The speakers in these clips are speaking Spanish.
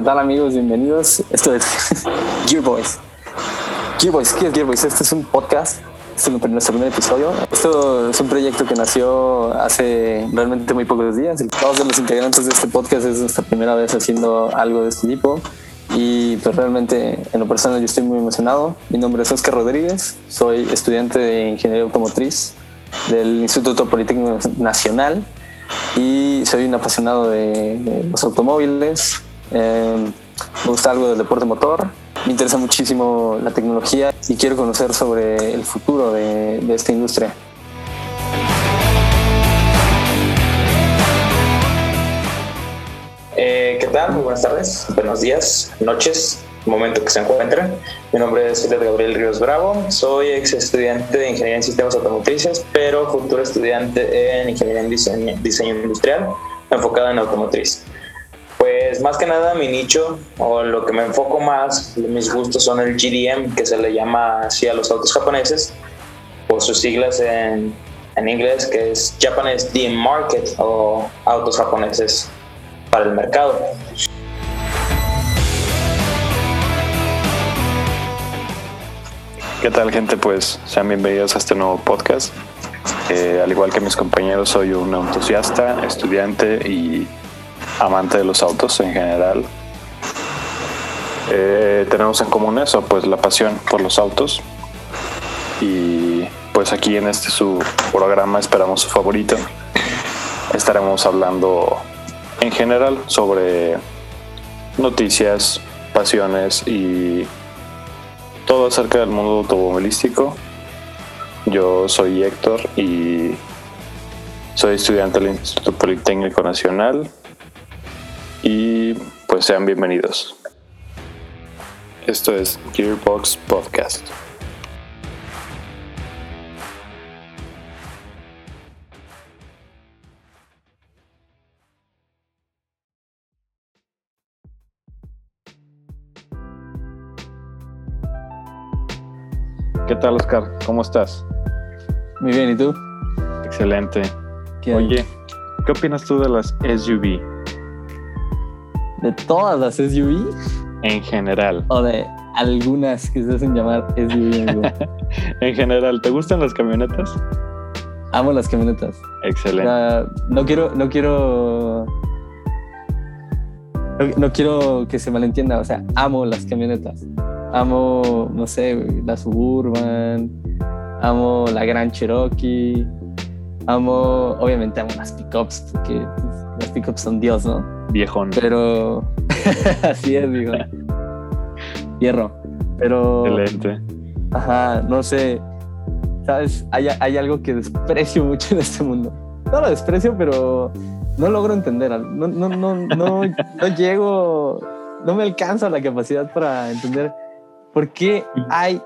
¿qué tal amigos? Bienvenidos. Esto es Gearboys. Gearboys, ¿qué es Gearboys? Este es un podcast. Este es nuestro primer episodio. Esto es un proyecto que nació hace realmente muy pocos días. Todos de los integrantes de este podcast es nuestra primera vez haciendo algo de este tipo. Y pues realmente en lo personal yo estoy muy emocionado. Mi nombre es Oscar Rodríguez, soy estudiante de Ingeniería Automotriz del Instituto Politécnico Nacional y soy un apasionado de, los automóviles. Eh, me gusta algo del deporte motor. Me interesa muchísimo la tecnología y quiero conocer sobre el futuro de, de esta industria. Eh, ¿Qué tal? Muy buenas tardes, buenos días, noches, momento que se encuentren. Mi nombre es Gabriel Ríos Bravo, soy ex estudiante de Ingeniería en Sistemas Automotrices, pero futuro estudiante en Ingeniería en Diseño, diseño Industrial, enfocado en automotriz. Pues más que nada mi nicho o lo que me enfoco más, mis gustos son el GDM, que se le llama así a los autos japoneses, por sus siglas en, en inglés, que es Japanese DM Market o autos japoneses para el mercado. ¿Qué tal gente? Pues sean bienvenidos a este nuevo podcast. Eh, al igual que mis compañeros, soy un entusiasta, estudiante y amante de los autos en general. Eh, tenemos en común eso, pues la pasión por los autos. Y pues aquí en este su programa, esperamos su favorito, estaremos hablando en general sobre noticias, pasiones y todo acerca del mundo automovilístico. Yo soy Héctor y soy estudiante del Instituto Politécnico Nacional y pues sean bienvenidos. Esto es Gearbox Podcast. ¿Qué tal, Oscar? ¿Cómo estás? Muy bien, ¿y tú? Excelente. ¿Qué? Oye, ¿qué opinas tú de las SUV ¿De todas las SUV en general? o de algunas que se hacen llamar SUV? En general, ¿te gustan las camionetas? Amo las camionetas. O Excelente. sea, no quiero, no quiero. No, no quiero que se malentienda, o sea, amo las camionetas. Amo, no sé, la Suburban, amo la Gran Cherokee, amo, obviamente amo las pickups, porque pues, las pickups son Dios, ¿no? Viejón. Pero así es, digo. Hierro. Pero, Excelente. ajá, no sé, ¿sabes? Hay, hay algo que desprecio mucho en este mundo. No lo desprecio, pero no logro entender. No, no, no, no, no llego, no me alcanza la capacidad para entender por qué hay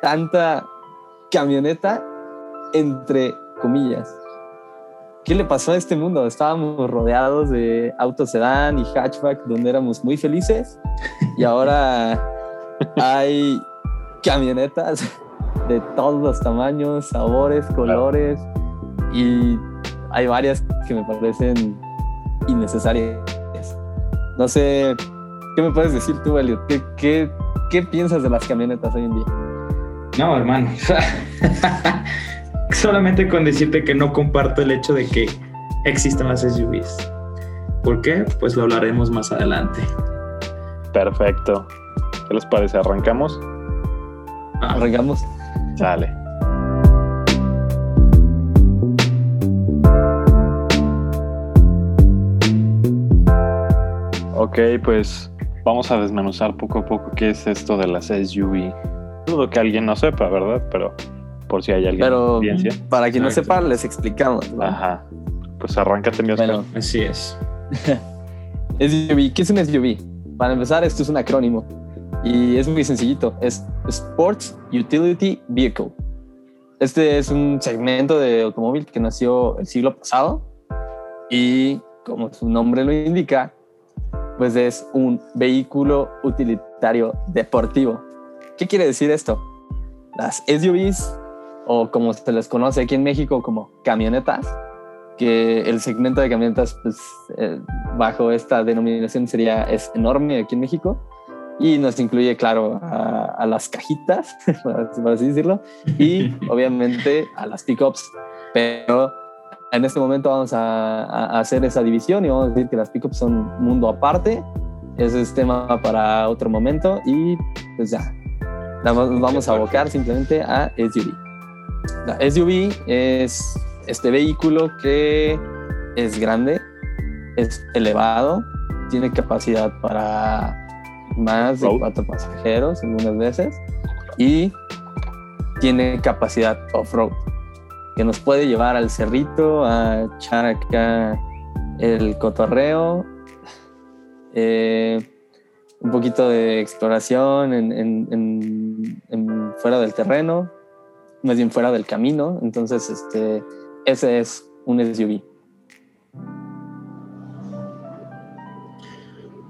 tanta camioneta entre comillas. ¿Qué le pasó a este mundo? Estábamos rodeados de autos sedán y hatchback donde éramos muy felices y ahora hay camionetas de todos los tamaños, sabores, colores y hay varias que me parecen innecesarias. No sé, ¿qué me puedes decir tú, Elliot? ¿Qué, qué, qué piensas de las camionetas hoy en día? No, hermano. Solamente con decirte que no comparto el hecho de que existan las SUVs. ¿Por qué? Pues lo hablaremos más adelante. Perfecto. ¿Qué les parece? ¿Arrancamos? Ah, Arrancamos. Sale. Ok, pues vamos a desmenuzar poco a poco qué es esto de las SUV. Dudo que alguien no sepa, ¿verdad? Pero por si hay alguien Pero audiencia. para quien no Exacto. sepa, les explicamos. ¿no? Ajá. Pues arráncate, mi Oscar. Bueno, así es. SUV, ¿qué es un SUV? Para empezar, esto es un acrónimo y es muy sencillito. Es Sports Utility Vehicle. Este es un segmento de automóvil que nació el siglo pasado y, como su nombre lo indica, pues es un vehículo utilitario deportivo. ¿Qué quiere decir esto? Las SUVs, o como se les conoce aquí en México como camionetas, que el segmento de camionetas pues, eh, bajo esta denominación sería, es enorme aquí en México y nos incluye, claro, a, las cajitas, por así decirlo, y obviamente a las pickups. Pero en este momento vamos a, hacer esa división y vamos a decir que las pickups son un mundo aparte. Ese es tema para otro momento y pues ya, nos vamos a abocar simplemente a SUV. La SUV es este vehículo que es grande, es elevado, tiene capacidad para más de cuatro pasajeros algunas veces y tiene capacidad off-road que nos puede llevar al cerrito a echar acá el cotorreo eh, un poquito de exploración en, fuera del terreno más bien fuera del camino entonces este ese es un SUV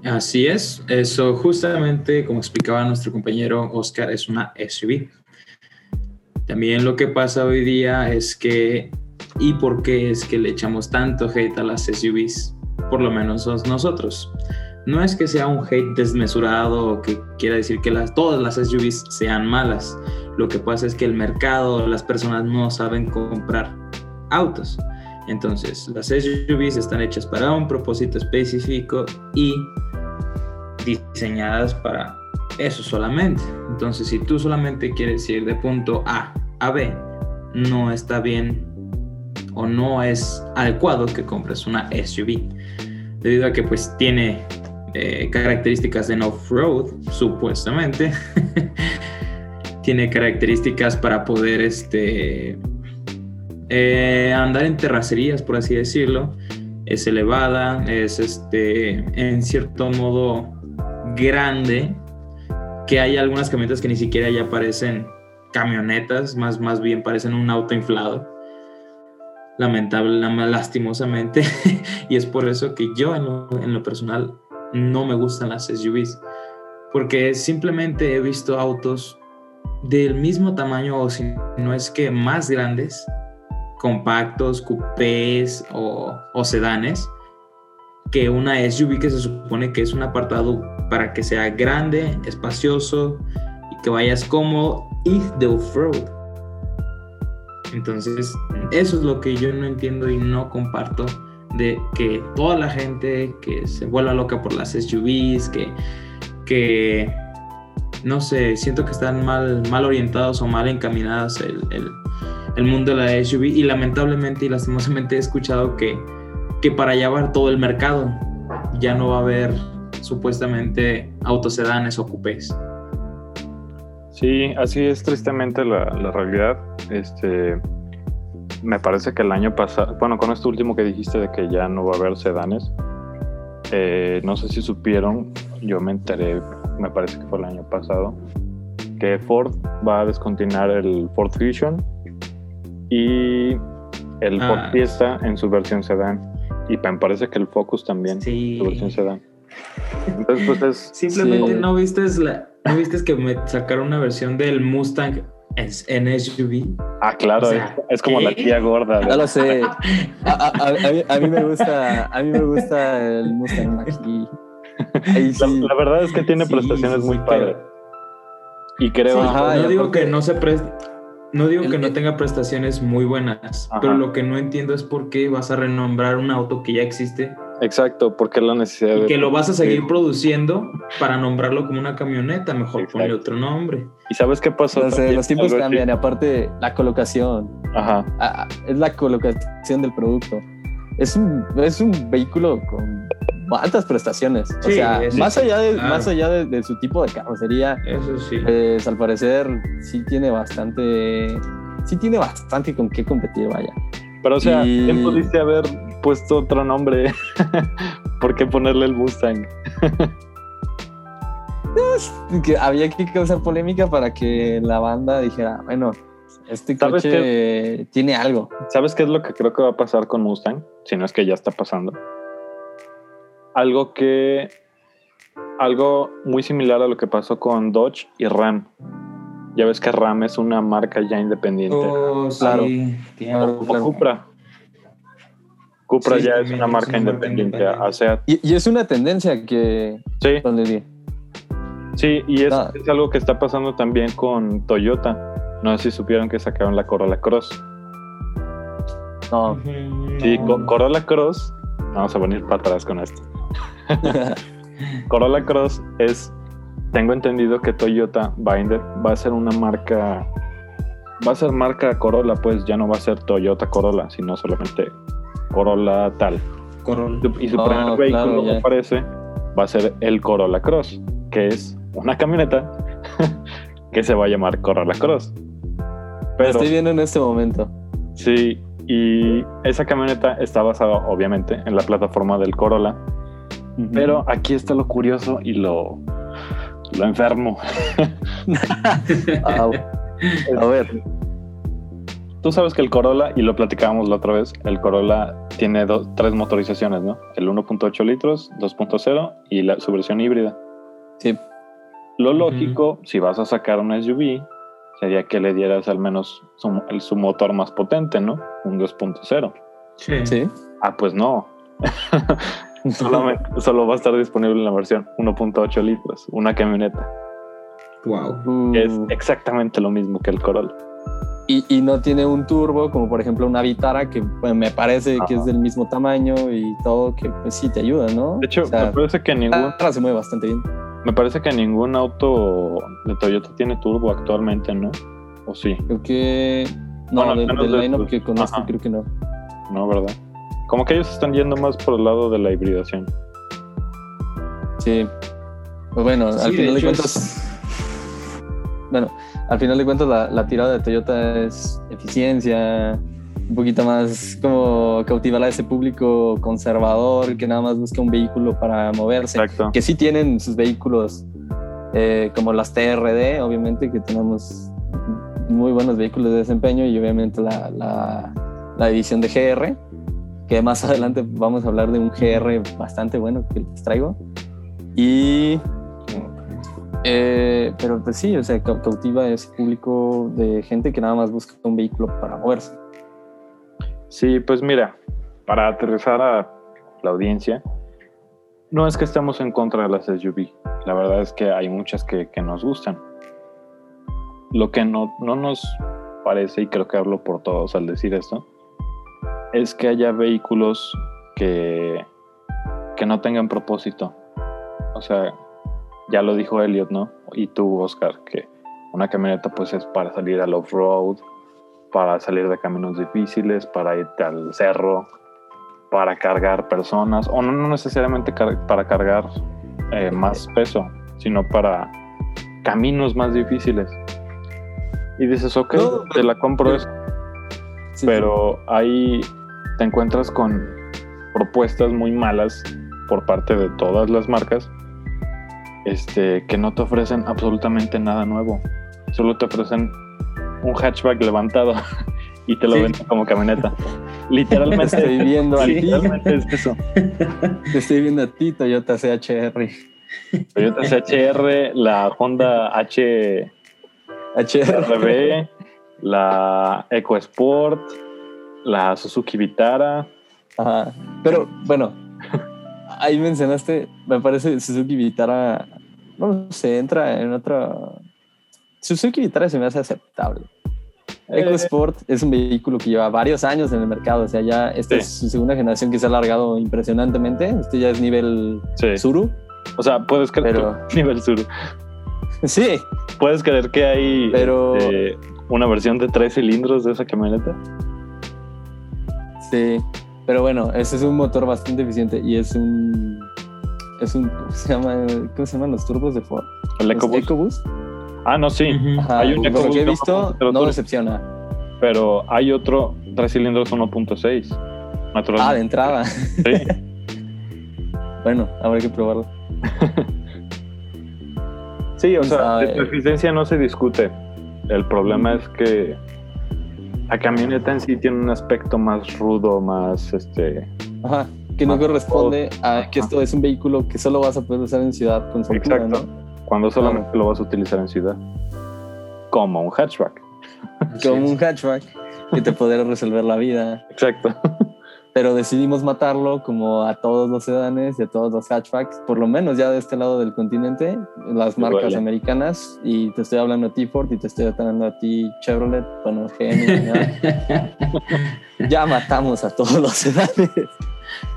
Así es, eso justamente como explicaba nuestro compañero Oscar es una SUV. También lo que pasa hoy día es que, ¿y por qué es que le echamos tanto hate a las SUVs? Por lo menos nosotros. No es que sea un hate desmesurado o que quiera decir que las, todas las SUVs sean malas. Lo que pasa es que el mercado, las personas no saben comprar autos. Entonces, las SUVs están hechas para un propósito específico y diseñadas para eso solamente. Entonces, si tú solamente quieres ir de punto A a B, no está bien o no es adecuado que compres una SUV. Debido a que pues tiene eh, características de off-road, supuestamente. tiene características para poder este, eh, andar en terracerías, por así decirlo. Es elevada, es este, en cierto modo grande que hay algunas camionetas que ni siquiera ya parecen camionetas, más, más bien parecen un auto inflado. Lamentable, lastimosamente. y es por eso que yo en lo, personal no me gustan las SUVs. Porque simplemente he visto autos del mismo tamaño o si no es que más grandes, compactos, coupés o, sedanes, que una SUV que se supone que es un apartado para que sea grande, espacioso y que vayas cómodo y de off-road. Entonces, eso es lo que yo no entiendo y no comparto de que toda la gente que se vuelva loca por las SUVs, que, que no sé, siento que están mal, mal orientados o mal encaminadas el, el, mundo de la SUV y lamentablemente y lastimosamente he escuchado que que para allá va todo el mercado. Ya no va a haber supuestamente autosedanes o cupés. Sí, así es tristemente la, realidad. Este, me parece que el año pasado, bueno, con esto último que dijiste de que ya no va a haber sedanes, eh, no sé si supieron, yo me enteré, me parece que fue el año pasado, que Ford va a descontinuar el Ford Fusion y el Ford ah. Fiesta en su versión sedán. Y me parece que el Focus también. Sí. versión sedán. Entonces, pues es. Simplemente no viste la, no viste que me sacaron una versión del Mustang en SUV. Ah, claro, es, como la tía gorda. No lo sé. A, mí, me gusta, a mí me gusta el Mustang Mach la, verdad es que tiene prestaciones muy padres. Y creo. no digo que no se preste no digo que no tenga prestaciones muy buenas, pero lo que no entiendo es por qué vas a renombrar un auto que ya existe. Exacto, porque la necesidad y que lo vas a seguir produciendo para nombrarlo como una camioneta, mejor ponle otro nombre. ¿Y sabes qué pasa? los tiempos cambian, y aparte la colocación. Ajá. Ah, es la colocación del producto. Es un, es un vehículo con altas prestaciones. o sea, más allá, de, más allá de, su tipo de carrocería, eso sí. Pues al parecer sí tiene bastante, sí tiene bastante con qué competir, vaya. Pero o sea, ¿quién pudiste haber puesto otro nombre? ¿Por qué ponerle el Mustang? que había que causar polémica para que la banda dijera, bueno, este coche tiene algo. ¿Sabes qué es lo que creo que va a pasar con Mustang? Si no es que ya está pasando algo que algo muy similar a lo que pasó con Dodge y Ram. Ya ves que Ram es una marca ya independiente. Oh, claro, Cupra. Cupra Sí, ya es una marca independiente independiente. a SEAT. Y, y es una tendencia que Sí, di. sí, y es, Ah. es algo que está pasando también con Toyota. No sé si supieron que sacaron la Corolla Cross. No. Sí, no. Corolla Cross. Vamos a venir para atrás con esto. Corolla Cross es, tengo entendido que Toyota inde- va a ser una marca, va a ser marca Corolla, pues ya no va a ser Toyota Corolla, sino solamente Corolla tal. Corolla. Y su Oh, primer vehículo, claro, me parece, va a ser el Corolla Cross, que es una camioneta que se va a llamar Corolla Cross. Lo Pero estoy viendo en este momento. sí, y esa camioneta está basada obviamente en la plataforma del Corolla, pero aquí está lo curioso y lo, lo enfermo. Ah, a ver. Tú sabes que el Corolla, y lo platicábamos la otra vez, el Corolla tiene dos, tres motorizaciones, ¿no? El 1.8 litros, 2.0 y la, su versión híbrida. Sí. Lo lógico, si vas a sacar una SUV, sería que le dieras al menos su, el- su motor más potente, ¿no? Un 2.0. Sí. Sí. Ah, pues no. Solamente- solo va a estar disponible en la versión 1.8 litros, una camioneta. Wow. Que es exactamente lo mismo que el Corolla. y, y no tiene un turbo, como por ejemplo una Vitara, que pues, me parece que es del mismo tamaño y todo, que pues sí te ayuda, ¿no? De hecho, O sea, me parece que ningún, se mueve bastante bien. Me parece que ningún auto de Toyota tiene turbo actualmente, ¿no? ¿O sí? Creo que. No, Bueno, al del, del de line-up que conozco, Ajá. creo que no. No, ¿verdad? Como que ellos están yendo más por el lado de la hibridación. Sí. Pues bueno, al Sí, de final de, hecho cuentas. es- Bueno, al final de cuentas, la, la tirada de Toyota es eficiencia, un poquito más como cautivar a ese público conservador que nada más busca un vehículo para moverse. Exacto. Que sí tienen sus vehículos eh, como las TRD, obviamente, que tenemos muy buenos vehículos de desempeño y obviamente la, la, la división de GR, que más adelante vamos a hablar de un GR bastante bueno que les traigo. Y eh, pero pues sí, o sea, cau- cautiva ese público de gente que nada más busca un vehículo para moverse. Sí, pues mira, para aterrizar a la audiencia, no es que estemos en contra de las SUV. La verdad es que hay muchas que, que nos gustan. Lo que no, no nos parece, y creo que hablo por todos al decir esto, es que haya vehículos que, que no tengan propósito. O sea, ya lo dijo Elliot, ¿no? Y tú, Oscar, que una camioneta pues es para salir al off-road, para salir de caminos difíciles, para irte al cerro, para cargar personas, o no, no necesariamente car- para cargar eh, más peso, sino para caminos más difíciles. Y dices, ok, No, te la compro eso, Sí, pero ahí te encuentras con propuestas muy malas por parte de todas las marcas este, que no te ofrecen absolutamente nada nuevo. Solo te ofrecen un hatchback levantado y te lo Sí. venden como camioneta. Te Literalmente, estoy viendo a ti, literalmente es eso. te estoy viendo a ti, Toyota CHR. Toyota CHR, la Honda HR, HR. la EcoSport, la Suzuki Vitara. Ajá. Pero bueno, ahí mencionaste, me parece Suzuki Vitara, no sé, entra en otra... Suzuki Vitara se me hace aceptable. Eh, EcoSport es un vehículo que lleva varios años en el mercado, o sea, ya esta Sí. es su segunda generación que se ha alargado impresionantemente, este ya es nivel Sí. Suru. O sea, puedes creer Pero- nivel sur. Sí, ¿Puedes creer que hay Pero- este, una versión de tres cilindros de esa camioneta? sí, pero bueno, ese es un motor bastante eficiente y es un... Es un, ¿cómo se llama? ¿Cómo se llaman los turbos de Ford? El EcoBoost. EcoBoost. Ah, no, sí. Ajá, Hay un por lo que he de visto, 1.0 no decepciona. Pero hay otro tres cilindros 1.6. Ah, de entrada. Sí. Bueno, habrá que probarlo. Sí, o sea, de eficiencia no se discute. El problema es que la camioneta en sí tiene un aspecto más rudo, más este. Ajá, que no corresponde a que esto es un vehículo que solo vas a poder usar en ciudad con soltura, Exacto. ¿no? Cuando solamente lo vas a utilizar en ciudad. Como un hatchback. Como un hatchback que te podrá resolver la vida. Exacto. pero decidimos matarlo como a todos los sedanes y a todos los hatchbacks, por lo menos ya de este lado del continente, las marcas duele. americanas, y te estoy hablando a ti Ford y te estoy hablando a ti Chevrolet, bueno, GM, ya, ya matamos a todos los sedanes.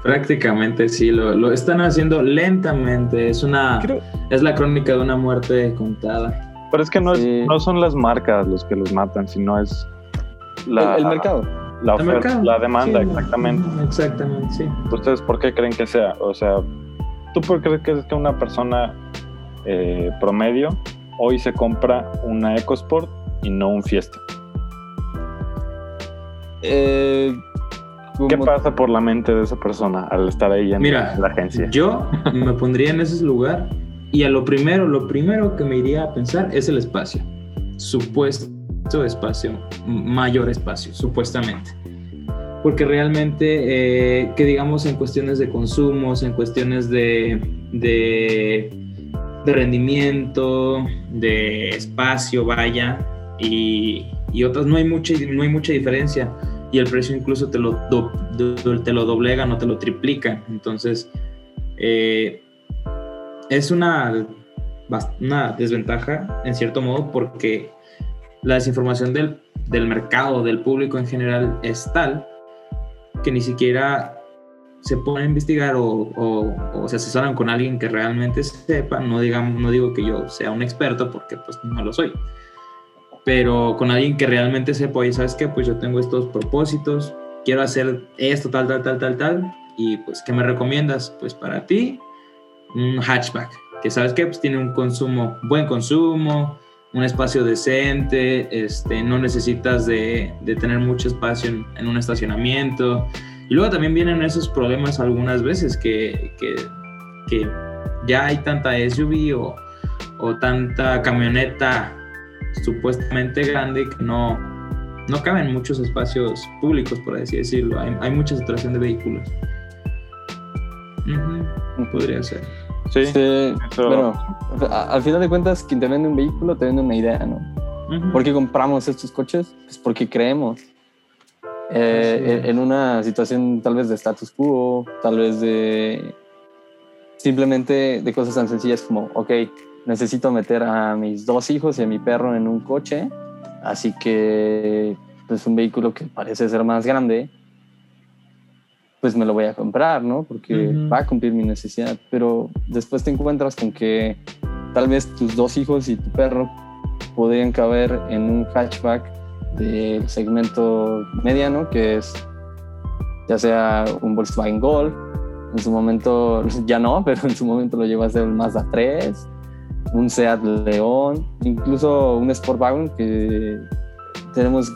Prácticamente sí, lo, lo están haciendo lentamente. Es una Creo- es la crónica de una muerte contada. Pero es que no, es- no son las marcas los que los matan, sino es la, el, el mercado. la, oferta, mercado. la demanda, Sí, exactamente. Exactamente, sí. ¿Ustedes por qué creen que sea? O sea, ¿tú por qué crees que es que una persona eh, promedio hoy se compra una EcoSport y no un Fiesta? Eh, ¿Qué como- pasa por la mente de esa persona al estar ahí en Mira, la agencia? yo me pondría en ese lugar y a lo primero, lo primero que me iría a pensar es el espacio. Supuesto espacio, mayor espacio, supuestamente. Porque realmente, eh, que digamos en cuestiones de consumos, en cuestiones de, de, de rendimiento, de espacio, vaya, y, y otras, no hay, mucha, no hay mucha diferencia. Y el precio incluso te lo, do- do- te lo doblegan o te lo triplican. Entonces, eh, es una, una desventaja en cierto modo porque la desinformación del, del mercado, del público en general, es tal que ni siquiera se pone a investigar o, o- o se asesoran con alguien que realmente sepa. No, digamos, no digo que yo sea un experto porque pues no lo soy. Pero con alguien que realmente sepa, oye, ¿sabes qué? Pues yo tengo estos propósitos, quiero hacer esto, tal, tal, tal, tal, tal. Y pues, ¿qué me recomiendas? Pues para ti, un hatchback, que sabes que pues, tiene un consumo, buen consumo, un espacio decente, este, no necesitas de, de tener mucho espacio en, en un estacionamiento. Y luego también vienen esos problemas algunas veces que, que, que ya hay tanta SUV o, o tanta camioneta supuestamente grande que no, no caben muchos espacios públicos, por así decirlo. Hay, hay mucha saturación de vehículos. Ujú, podría ser. Sí, Sí, eso- bueno, a- al final de cuentas, quien te vende un vehículo te vende una idea, ¿no? ¿Por qué compramos estos coches? Pues porque creemos. Eh, en- en una situación tal vez de status quo, tal vez de simplemente de cosas tan sencillas como, ok, necesito meter a mis dos hijos y a mi perro en un coche, así que pues un vehículo que parece ser más grande, pues me lo voy a comprar, ¿no? Porque Ujú. va a cumplir mi necesidad, pero después te encuentras con que tal vez tus dos hijos y tu perro podrían caber en un hatchback del segmento mediano, que es ya sea un Volkswagen Golf, en su momento ya no, pero en su momento lo lleva a ser un Mazda 3, un Seat León, incluso un Sportwagen que tenemos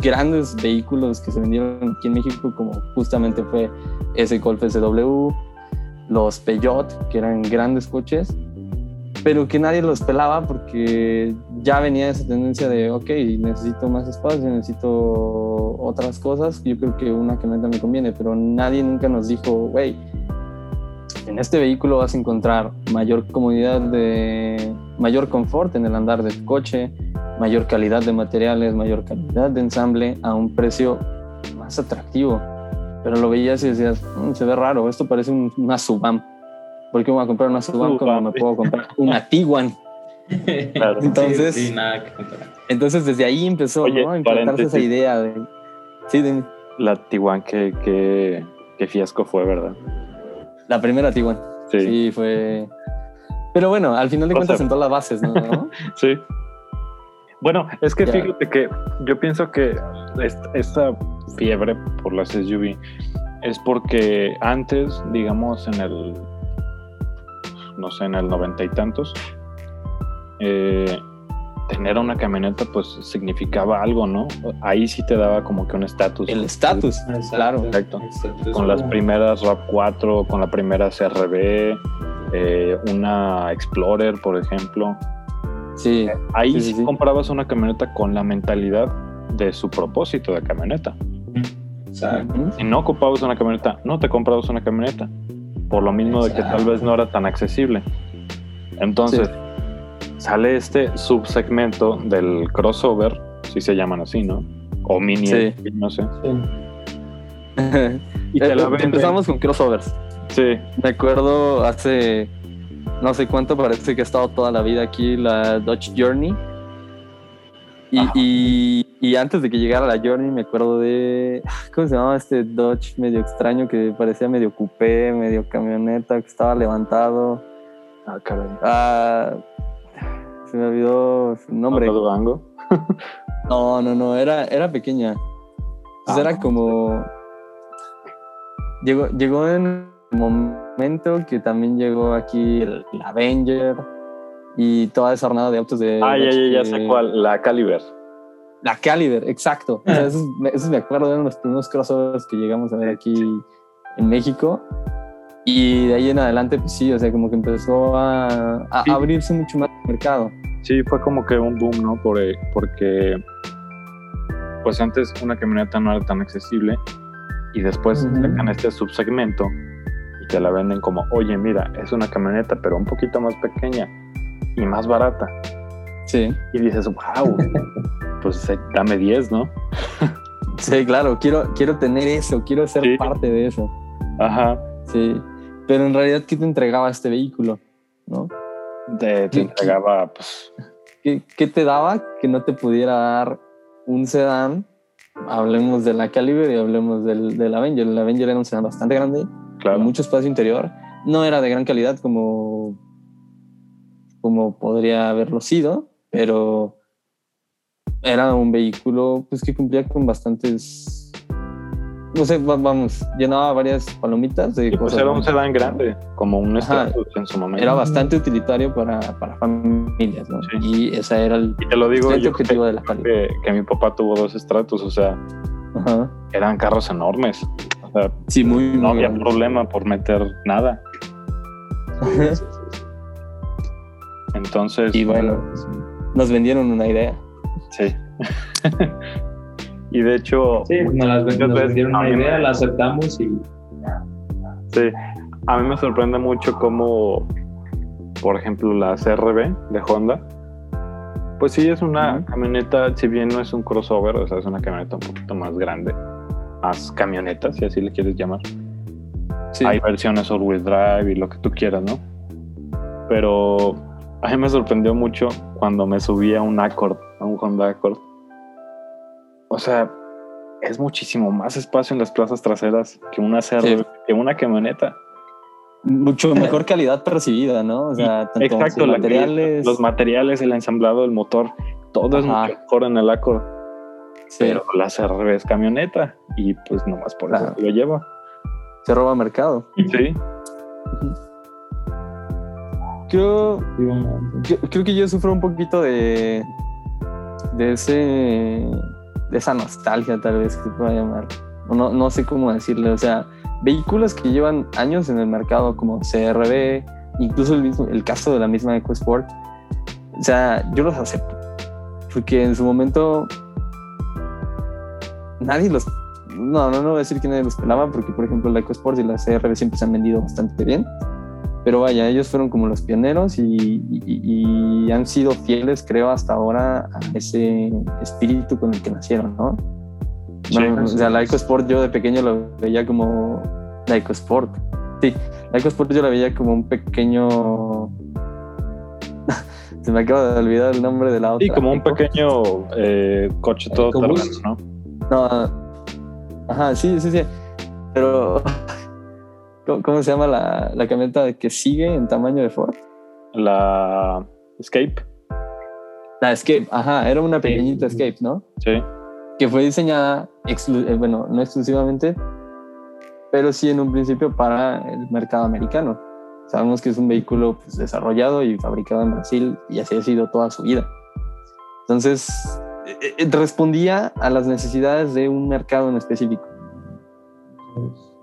grandes vehículos que se vendieron aquí en México, como justamente fue ese Golf SW, los Peugeot, que eran grandes coches, pero que nadie los pelaba porque ya venía esa tendencia de, ok, necesito más espacio, necesito otras cosas, yo creo que una camioneta me conviene, pero nadie nunca nos dijo, güey, en este vehículo vas a encontrar mayor comodidad de, mayor confort en el andar del coche, mayor calidad de materiales, mayor calidad de ensamble a un precio más atractivo. Pero lo veías y decías, "Mm, se ve raro, esto parece un- una Subam. ¿Por qué voy a comprar una Subam como me puedo comprar una Tiguan? Claro. Entonces- Sí, sí, nada que. Entonces desde ahí empezó Oye, ¿no? a implantarse esa idea de... Sí, de La Tiguan, qué, qué, qué fiasco fue, ¿verdad? La primera Tiguan. Sí, sí. Sí, fue... Pero bueno, al final de O cuentas sentó las bases, ¿no? Bueno, es que fíjate que yo pienso que est- esta fiebre por las SUV es porque antes, digamos, en el, no sé, en el noventa y tantos, eh, tener una camioneta pues significaba algo, ¿no? Ahí sí te daba como que un estatus. El estatus, claro. Exacto. Exacto. Con las primeras RAV4, con la primera CRB, eh, una Explorer, por ejemplo. Sí, Ahí Sí, sí, sí, sí. comprabas una camioneta con la mentalidad de su propósito de camioneta. Exacto. Si no ocupabas una camioneta, no te comprabas una camioneta. Por lo mismo de que tal vez no era tan accesible. Entonces, sale este subsegmento del crossover, si se llaman así, ¿no? O mini, Sí. no sé. Y te la venden. Eh, Empezamos con crossovers. Sí, Me acuerdo hace no sé cuánto, parece que ha estado toda la vida aquí la Dodge Journey. Y, y- y antes de que llegara la Journey, me acuerdo de. ¿Cómo se llamaba este Dodge medio extraño que parecía medio coupé, medio camioneta, que estaba levantado? ah, caray. Ah, se me olvidó su nombre. ¿Otro Durango? No, no, no, era, era pequeña. Pues Ah. era como. Llegó, llegó en el momento que también llegó aquí el, el Avenger y toda esa hornada de autos de. Ah, ya, ya, ya sé cuál. La Caliber. La Caliber, exacto. O sea, esos, esos me acuerdo, eran los primeros crossovers que llegamos a ver aquí en México. Y de ahí en adelante, pues sí, o sea, como que empezó a, a Sí. abrirse mucho más el mercado. Sí, fue como que un boom, ¿no? Por, eh, porque, pues antes una camioneta no era tan accesible y después Ujú. sacan este subsegmento y te la venden como, oye, mira, es una camioneta, pero un poquito más pequeña y más barata. Sí. Y dices, wow, pues eh, dame 10, ¿no? Sí, claro, quiero, quiero tener eso, quiero ser Sí. parte de eso. Ajá. Sí, pero en realidad, ¿qué te entregaba este vehículo? ¿No? Te, te ¿Qué- entregaba, pues, ¿Qué, qué te daba que no te pudiera dar un sedán? Hablemos de la Caliber y hablemos del, del Avenger. El Avenger era un sedán bastante grande, claro. con mucho espacio interior. No era de gran calidad como, como podría haberlo sido, pero era un vehículo pues, que cumplía con bastantes... No sé, va- vamos, llenaba varias palomitas de Y pues cosas. era un sedán grande, como un Ajá. Stratus en su momento. era bastante utilitario para, para familias, ¿no? Sí. Y ese era el y te lo digo yo objetivo de la Caliber. que, que mi papá tuvo dos Stratus, o sea, Ajá. eran carros enormes. O sea, Sí, muy, no muy había grande. problema por meter nada. Entonces, Y bueno, nos vendieron una idea. sí. y de hecho, Sí, nos, las, nos veces vendieron a una me- idea, la aceptamos y sí, a mí me sorprende mucho cómo, por ejemplo, la CRB de Honda, pues sí es una camioneta, si bien no es un crossover, o sea, es una camioneta un poquito más grande, más camioneta, si así le quieres llamar. Sí. Hay versiones all-wheel drive y lo que tú quieras, ¿no? Pero a mí me sorprendió mucho cuando me subí a un Accord, a un Honda Accord. O sea, es muchísimo más espacio en las plazas traseras que una CR, Sí. que una camioneta. Mucho mejor calidad percibida, ¿no? O sea, tanto Exacto, materiales. los materiales, el ensamblado del motor, todo es mucho mejor en el Accord. sí, Pero la CR es camioneta y pues nomás por Claro. eso lo lleva. se roba mercado. Sí, Creo, yo- creo que yo sufro un poquito de, de ese esa nostalgia tal vez que se pueda llamar. No, no sé cómo decirle o sea vehículos que llevan años en el mercado como CRB incluso el mismo el caso de la misma EcoSport o sea yo los acepto. Porque en su momento nadie los no no no voy a decir que nadie los pelaba porque por ejemplo la EcoSport y la CRB siempre se han vendido bastante bien pero vaya, ellos fueron como los pioneros y, y- y han sido fieles, creo, hasta ahora a ese espíritu con el que nacieron, ¿no? Sí. No, o sea, la EcoSport yo de pequeño lo veía como la EcoSport. Sí, la EcoSport yo la veía como un pequeño... Se me acaba de olvidar el nombre de la otra. y como un pequeño eh, coche todo EcoBoost. ¿no? No, ajá, sí, sí, sí. Pero, ¿cómo, cómo se llama la, la camioneta que sigue en tamaño de Ford? La Escape, La Escape, ajá, era una pequeñita Escape, ¿no? sí. Que fue diseñada, exclu- eh, bueno, no exclusivamente, pero sí en un principio para el mercado americano. Sabemos que es un vehículo pues, desarrollado y fabricado en Brasil y así ha sido toda su vida. Entonces, eh, eh, respondía a las necesidades de un mercado en específico.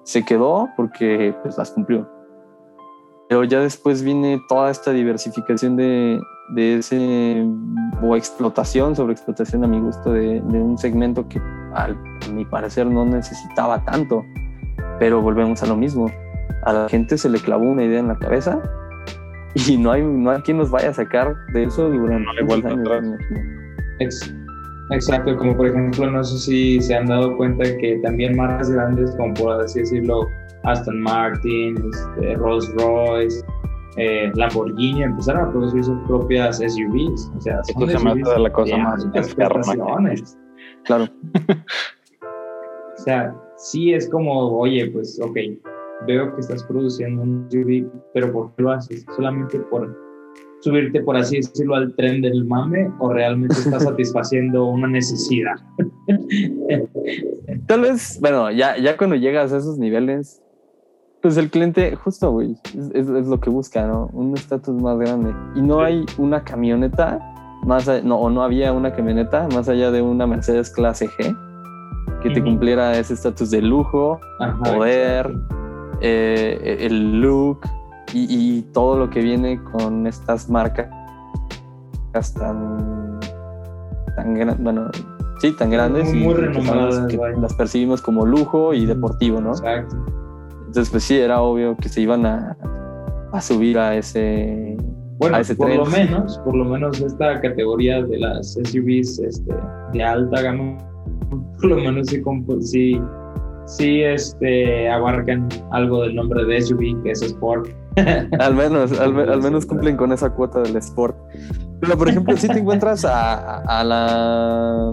Se quedó porque pues, las cumplió. Pero ya después viene toda esta diversificación de, de ese, o explotación, sobre explotación a mi gusto, de, de un segmento que al, a mi parecer no necesitaba tanto. Pero volvemos a lo mismo. A la gente se le clavó una idea en la cabeza y no hay, no hay quien nos vaya a sacar de eso durante No hay muchos vuelta años, atrás. Exacto, como por ejemplo, no sé si se han dado cuenta que también marcas grandes, como por así decirlo, Aston Martin, este, Rolls Royce, eh, Lamborghini, empezaron a producir sus propias SUVs. O sea, Esto se me hace la cosa más. Claro. O sea, sí es como, oye, pues, ok, veo que estás produciendo un SUV, pero ¿por qué lo haces? ¿Solamente por subirte, por así decirlo, al tren del mame o realmente estás satisfaciendo una necesidad? Tal vez, bueno, ya, ya cuando llegas a esos niveles, pues el cliente, justo, güey, es, es- es lo que busca, ¿no? Un estatus más grande. Y no Sí. hay una camioneta, más no, o no había una camioneta más allá de una Mercedes clase G que te cumpliera ese estatus de lujo, Ajá, poder, eh, el look y, y todo lo que viene con estas marcas tan, tan bueno, sí, tan grandes Muy y renombradas, las que vaya. las percibimos como lujo y deportivo, ¿no? Exacto. Entonces, pues sí, era obvio que se iban a, a subir a ese... Bueno, a ese por tren. lo menos, por lo menos esta categoría de las SUVs este, de alta gama, por lo menos sí, sí, sí este, abarcan algo del nombre de SUV, que es Sport. Al menos, al, me- al menos cumplen con esa cuota del sport. Pero, por ejemplo, si te encuentras a, a- la,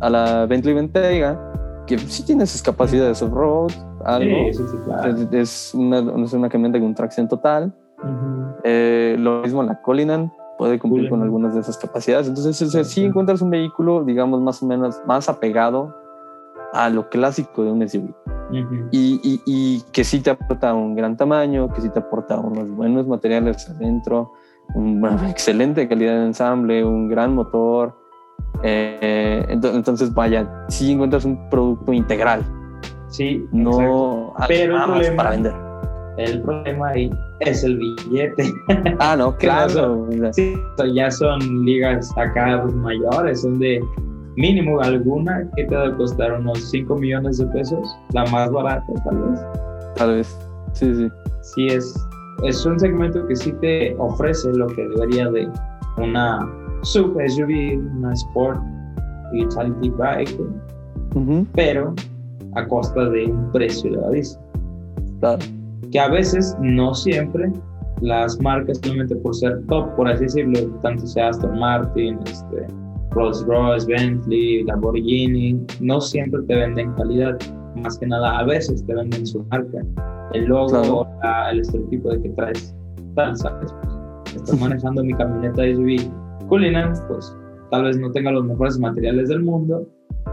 a la Bentley Bentayga, que sí tiene sus capacidades off-road, algo. Sí, sí, sí, claro. Es, una, es una camioneta con tracción total. Ujú. Eh, lo mismo la Cullinan puede cumplir con Cullinan. algunas de esas capacidades. Entonces, sea, sí encuentras un vehículo, digamos, más o menos más apegado a lo clásico de un SUV. Ujú. Y, y- y que sí te aporta un gran tamaño, que sí te aporta unos buenos materiales adentro, una excelente calidad de ensamble, un gran motor. Eh, ento- entonces, vaya, sí encuentras un producto integral, Sí, no Pero nada más problema- para vender. El problema ahí es el billete. Ah, no, ¿Qué claro. Sí, ya son ligas acá mayores, son de mínimo alguna que te va a costar unos 5 millones de pesos, la más barata tal vez. Tal vez. Sí, sí. Sí, es, es un segmento que sí te ofrece lo que debería de una sub SUV, una Sport Utility Bike, Ujú, pero a costa de un precio elevadísimo. claro. que a veces, no siempre, las marcas solamente por ser top, por así decirlo, tanto sea Aston Martin, este, Rolls Royce, Bentley, Lamborghini, no siempre te venden calidad, más que nada a veces te venden su marca, el logo, Claro. la- el estereotipo de que traes tal, ¿sabes? Pues, estás manejando mi camioneta SUV Cullinan, pues tal vez no tenga los mejores materiales del mundo,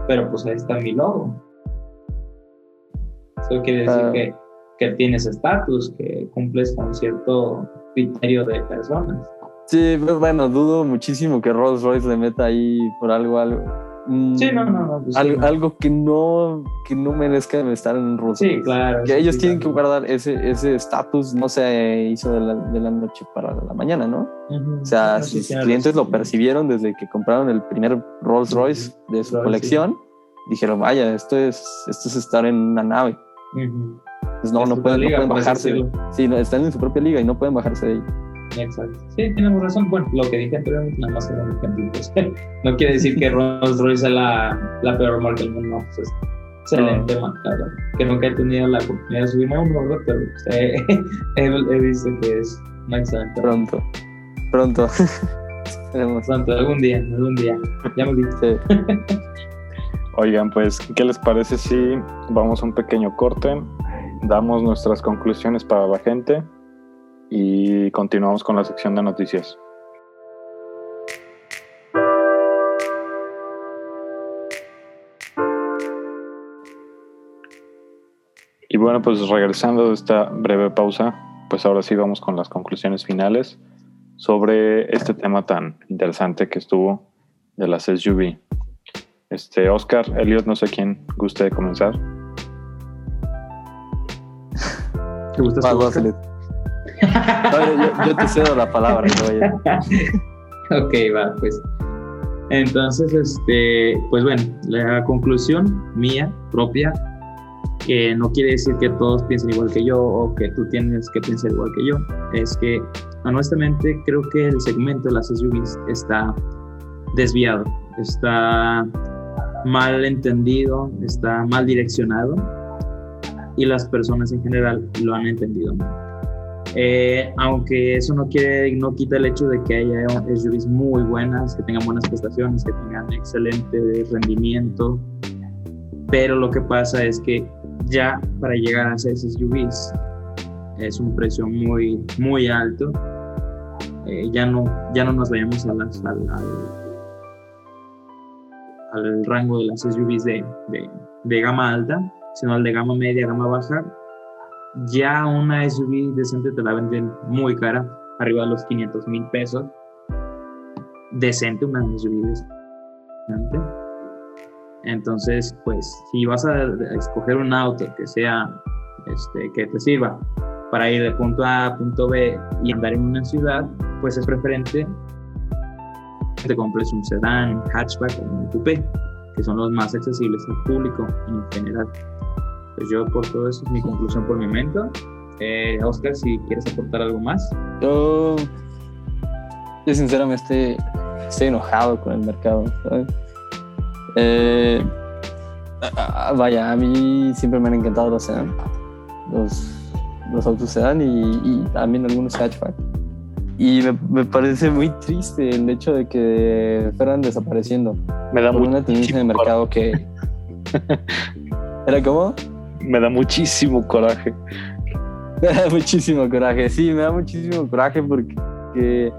pero pues ahí está mi logo. Eso quiere decir que, que tienes estatus, que cumples con cierto criterio de personas. Sí, pero bueno, dudo muchísimo que Rolls Royce le meta ahí por algo, algo. mm, Sí, no, no, no. pues, algo, sí. algo que no que no merezca estar en Rolls Sí, Royce. claro. que sí, ellos sí, tienen que claro. guardar ese ese estatus no se hizo de la, de la noche para la mañana no o sea sí, sus tienes clientes lo percibieron desde que compraron el primer Rolls Royce de su Rolls, colección dijeron vaya esto es esto es estar en una nave pues no no pueden, no pueden bajarse sí no, están en su propia liga y no pueden bajarse de ahí Exacto. Sí, tienes razón. Bueno, lo que dije anteriormente nada más era un ejemplo. pues. no quiere decir que Rolls Royce es la, la peor marca del mundo. No, pues es excelente marca, ¿verdad? Que nunca he tenido la oportunidad de subirme a uno, ¿verdad? Pero pues, he, he, he visto que es una excelente. pronto pronto. Pronto, algún día, algún día. Ya me vi. Sí. Oigan, pues, ¿qué les parece si vamos a un pequeño corte? Damos nuestras conclusiones para la gente y continuamos con la sección de noticias. Y bueno, pues regresando de esta breve pausa, pues ahora sí vamos con las conclusiones finales sobre este tema tan interesante que estuvo de las SUV. Este, Oscar, Elliot, no sé quién guste de comenzar. ¿Te gusta No, yo, yo te cedo la palabra caballero. ok, va, pues. Entonces, este, pues bueno, la conclusión mía propia, que no quiere decir que todos piensen igual que yo o que tú tienes que pensar igual que yo, es que honestamente creo que el segmento de las SUVs está desviado. está mal entendido, está mal direccionado y las personas en general lo han entendido mal. Eh, aunque eso no quiere, no quita el hecho de que haya SUVs muy buenas, que tengan buenas prestaciones, que tengan excelente rendimiento, pero lo que pasa es que ya para llegar a esas SUVs es un precio muy, muy alto. Eh, ya, no, ya no nos vayamos al, al, rango de las SUVs de, de, de gama alta, sino al de gama media, gama baja, ya una SUV decente te la venden muy cara, arriba de los 500 mil pesos. Decente, una SUV decente. Entonces, pues, si vas a escoger un auto que sea, este, que te sirva para ir de punto A a punto B y andar en una ciudad, pues es preferente que te compres un sedán, un hatchback o un coupé, que son los más accesibles al público en general. Pues yo por todo eso es mi conclusión por mi momento. Eh, Oscar, si quieres aportar algo más. Yo, yo sinceramente estoy enojado con el mercado. Eh, vaya, a mí siempre me han encantado los sedan, los, los autos sedan y, y también algunos hatchback. Y me, me, parece muy triste el hecho de que fueran desapareciendo. Me da por una tendencia de mercado que... ¿Era como? Me da muchísimo coraje. Me da muchísimo coraje, sí, me da muchísimo coraje porque,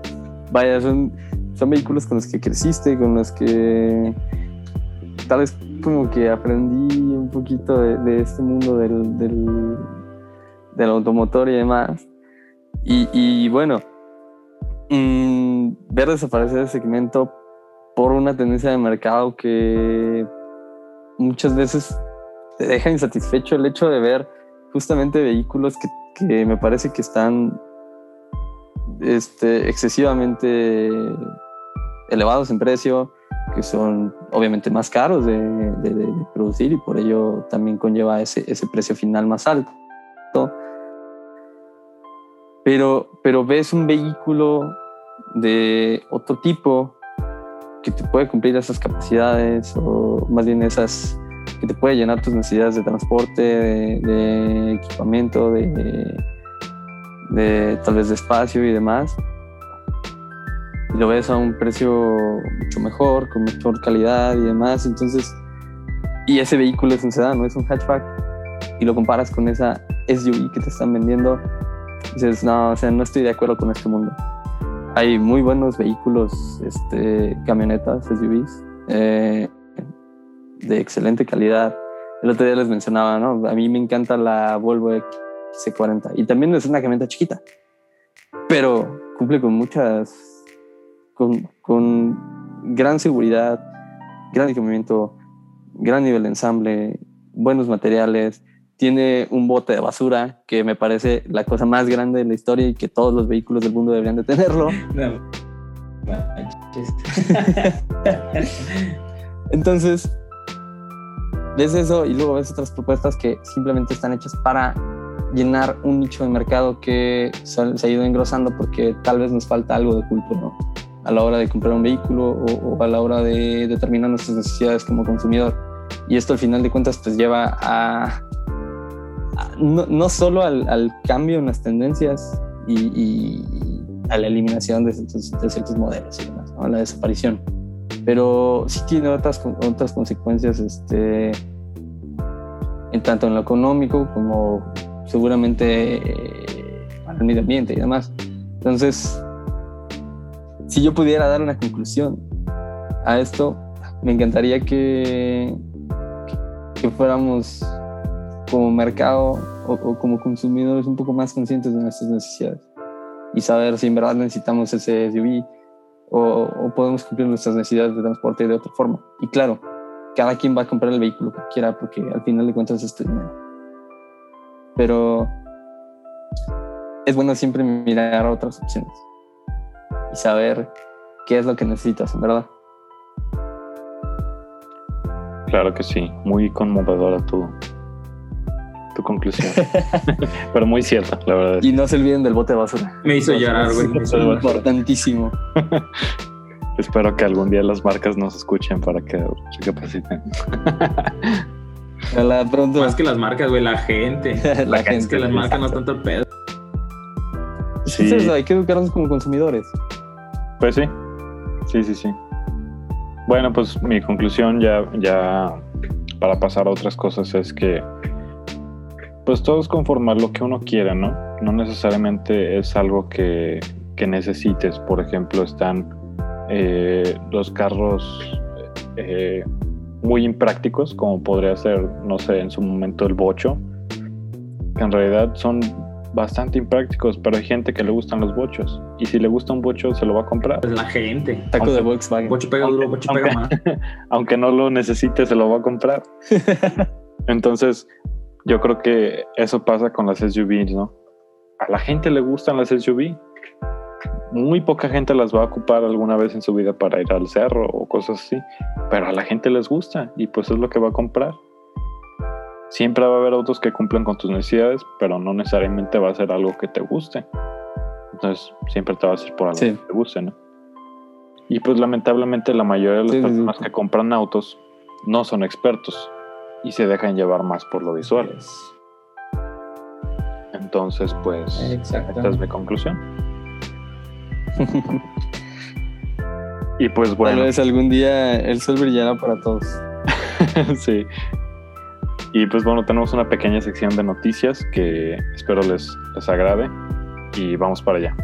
vaya, son, son vehículos con los que creciste, con los que tal vez como que aprendí un poquito de, este mundo del, del, automotor y demás. Y, bueno, mm, ver desaparecer el segmento por una tendencia de mercado que muchas veces te deja insatisfecho el hecho de ver justamente vehículos que, que me parece que están este, excesivamente elevados en precio, que son obviamente más caros de, producir y por ello también conlleva ese, ese precio final más alto. Pero, pero ves un vehículo de otro tipo que te puede cumplir esas capacidades o más bien esas que te puede llenar tus necesidades de transporte, de, equipamiento, de, de, tal vez de espacio y demás. Y lo ves a un precio mucho mejor, con mejor calidad y demás. Entonces, y ese vehículo es un sedán, no es un hatchback. Y lo comparas con esa SUV que te están vendiendo. Dices, no, o sea, no estoy de acuerdo con este mundo. Hay muy buenos vehículos, este, camionetas, SUVs. Eh, de excelente calidad. El otro día les mencionaba, ¿no? A mí me encanta la Volvo XC40 y también es una camioneta chiquita, pero cumple con muchas, con, con gran seguridad, gran equipamiento, gran nivel de ensamble, buenos materiales, tiene un bote de basura que me parece la cosa más grande de la historia y que todos los vehículos del mundo deberían de tenerlo. Entonces, ves eso y luego ves otras propuestas que simplemente están hechas para llenar un nicho de mercado que se, ha ido engrosando porque tal vez nos falta algo de cultura a la hora de comprar un vehículo o, a la hora de determinar nuestras necesidades como consumidor. Y esto al final de cuentas pues lleva a, no, solo al, cambio en las tendencias y, a la eliminación de, ciertos modelos y demás, a la desaparición pero sí tiene otras, otras consecuencias, este, en tanto en lo económico como seguramente eh, para el medio ambiente y demás. Entonces, si yo pudiera dar una conclusión a esto, me encantaría que, que fuéramos como mercado o, o, como consumidores un poco más conscientes de nuestras necesidades y saber si en verdad necesitamos ese SUV o, podemos cumplir nuestras necesidades de transporte de otra forma. Y claro, cada quien va a comprar el vehículo que quiera porque al final de cuentas es tu dinero. Pero es bueno siempre mirar otras opciones y saber qué es lo que necesitas, ¿verdad? Claro que sí, muy conmovedora tu conclusión. Pero muy cierta, la verdad. Y no se olviden del bote de basura. Me hizo llorar, güey. Es importantísimo. Espero que algún día las marcas nos escuchen para que recapaciten. Ojalá pronto. Más que las marcas, güey, la gente. la Es gente. que las marcas no es tanto el pedo. Sí. Sí. hay que educarnos como consumidores. Pues sí, sí, sí, sí. Bueno, pues mi conclusión ya, ya para pasar a otras cosas es que pues todo es conforme a lo que uno quiera, ¿no? No necesariamente es algo que, que necesites. Por ejemplo, están eh, los carros eh, muy imprácticos, como podría ser, no sé, en su momento el bocho, que en realidad son bastante imprácticos, pero hay gente que le gustan los bochos. Y si le gusta un bocho, se lo va a comprar. Pues la gente. Taco Aunque- de Volkswagen. Bocho pega duro, bocho pega más. aunque no lo necesite, se lo va a comprar. Entonces, yo creo que eso pasa con las SUVs, ¿no? A la gente le gustan las SUV. Muy poca gente las va a ocupar alguna vez en su vida para ir al cerro o cosas así, pero a la gente les gusta y pues es lo que va a comprar. Siempre va a haber autos que cumplan con tus necesidades, pero no necesariamente va a ser algo que te guste. Entonces, siempre te vas a ir por algo Sí. que te guste, ¿no? Y pues lamentablemente la mayoría de las Sí, sí, sí. personas que compran autos no son expertos y se dejan llevar más por lo visual. Entonces, pues, esta es mi conclusión. Y pues Tal bueno, vez algún día el sol brillará para todos. sí. Y pues bueno, tenemos una pequeña sección de noticias que espero les, les agrade y vamos para allá.